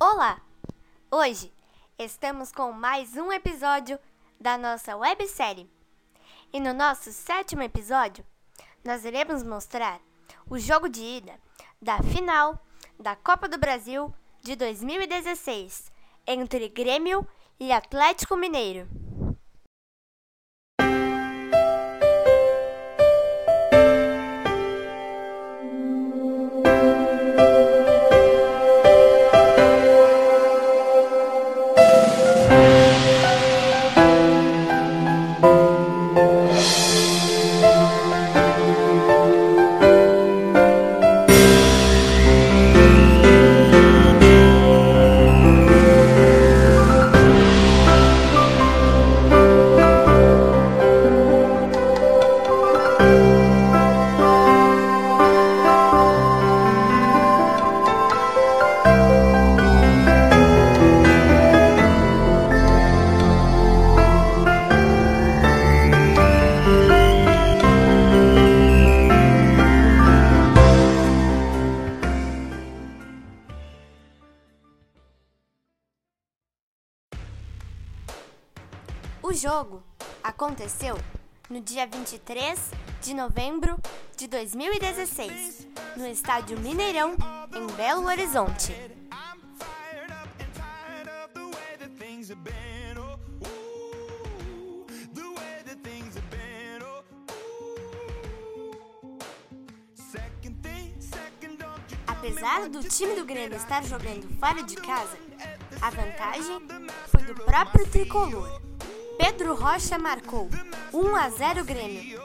Olá! Hoje estamos com mais um episódio da nossa websérie. E no nosso sétimo episódio, nós iremos mostrar o jogo de ida da final da Copa do Brasil de 2016 entre Grêmio e Atlético Mineiro. Jogo aconteceu no dia 23 de novembro de 2016, no estádio Mineirão, em Belo Horizonte. Apesar do time do Grêmio estar jogando fora de casa, a vantagem foi do próprio tricolor. Pedro Rocha marcou 1 a 0 Grêmio.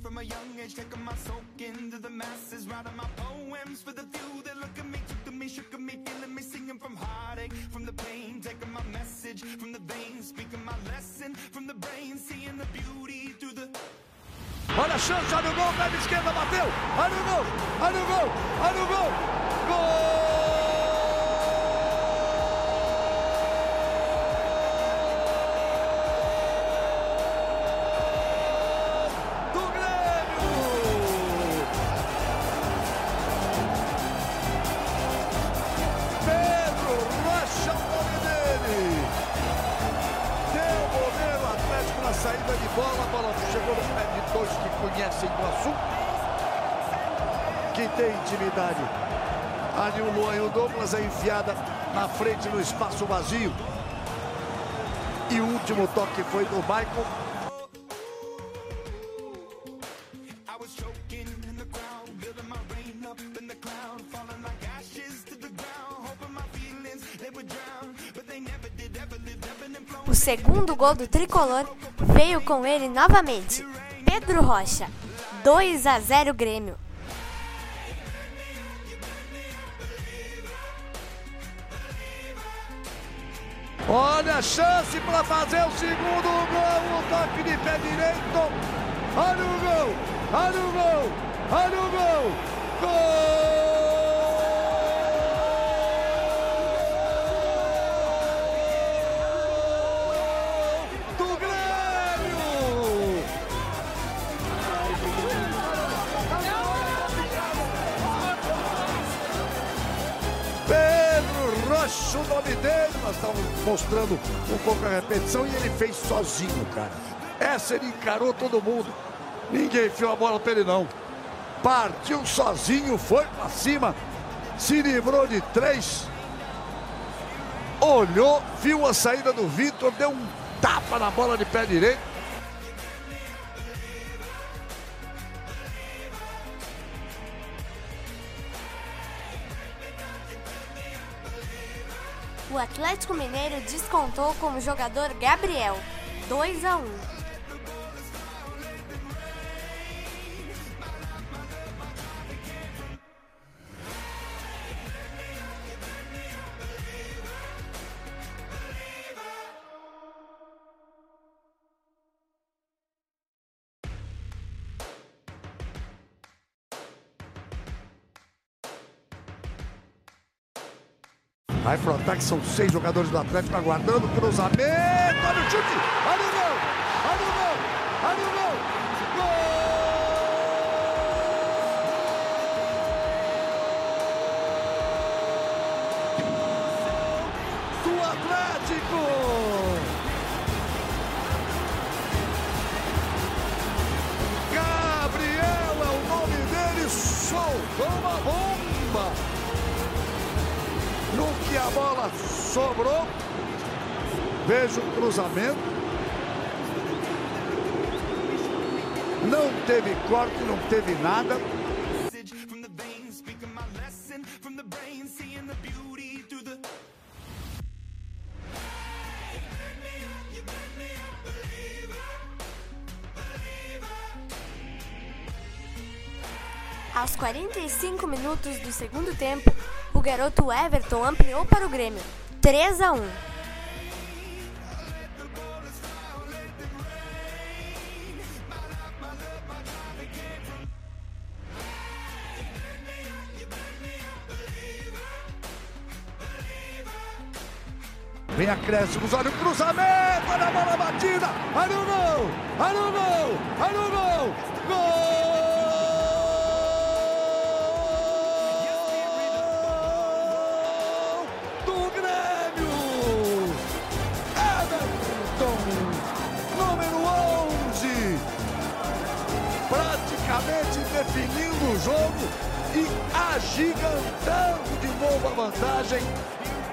from a young age, taking my soak into the masses, writing my poems for the few that look at me, took to me, shook at me, feeling me, singing from heartache, from the pain, taking my message from the veins, speaking my lesson from the brain, seeing the beauty through the. Olha a chance, olha o gol, pé esquerda, bateu, olha o gol, olha o gol, olha o gol, gol! Conhecem o assunto, que tem intimidade. Ali o Luan e o Douglas é enfiada na frente no espaço vazio. E o último toque foi do Michael. O segundo gol do tricolor veio com ele novamente. Pedro Rocha, 2 a 0 Grêmio. Olha a chance para fazer o segundo gol, o toque de pé direito. Olha o gol, olha o gol, olha o gol. Gol! Rocha, o nome dele. Nós estávamos mostrando um pouco a repetição e ele fez sozinho, cara. Essa ele encarou todo mundo. Ninguém enfiou a bola para ele, não. Partiu sozinho, foi para cima, se livrou de três. Olhou, viu a saída do Vitor, deu um tapa na bola de pé direito o Atlético Mineiro descontou com o jogador Gabriel, 2 a 1. Vai pro ataque, são seis jogadores do Atlético aguardando o cruzamento. Olha o chute! Olha o gol! Olha o gol! Olha o gol! Gol! Do Atlético! Gabriel é o nome dele, soltou uma bola! Que a bola sobrou. Veja o cruzamento. Não teve corte, não teve nada. 45 minutos do segundo tempo, o garoto Everton ampliou para o Grêmio, 3 a 1. Vem acréscimos, olha o cruzamento, olha a bola batida, olha o gol, olha o gol, olha o gol, gol praticamente definindo o jogo e agigantando de novo a vantagem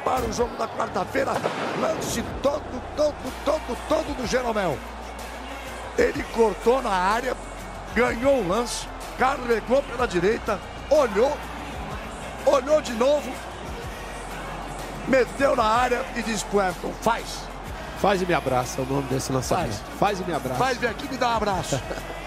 para o jogo da quarta-feira. Lance todo, todo, todo, todo do Jeromel. Ele cortou na área, ganhou o lance, carregou pela direita, olhou, olhou de novo, meteu na área e disse pro Everton, faz. Faz e me abraça, é o nome desse lançamento. Faz, faz e me abraça. Faz, vem aqui e me dá um abraço.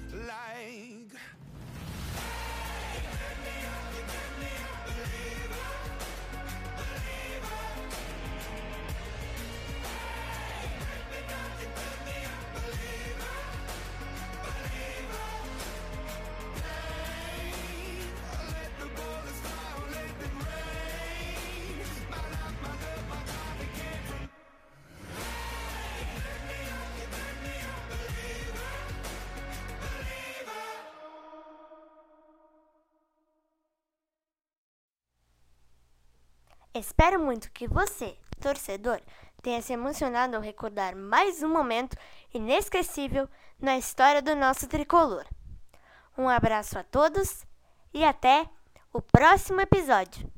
Espero muito que você, torcedor, tenha se emocionado ao recordar mais um momento inesquecível na história do nosso tricolor. Um abraço a todos e até o próximo episódio.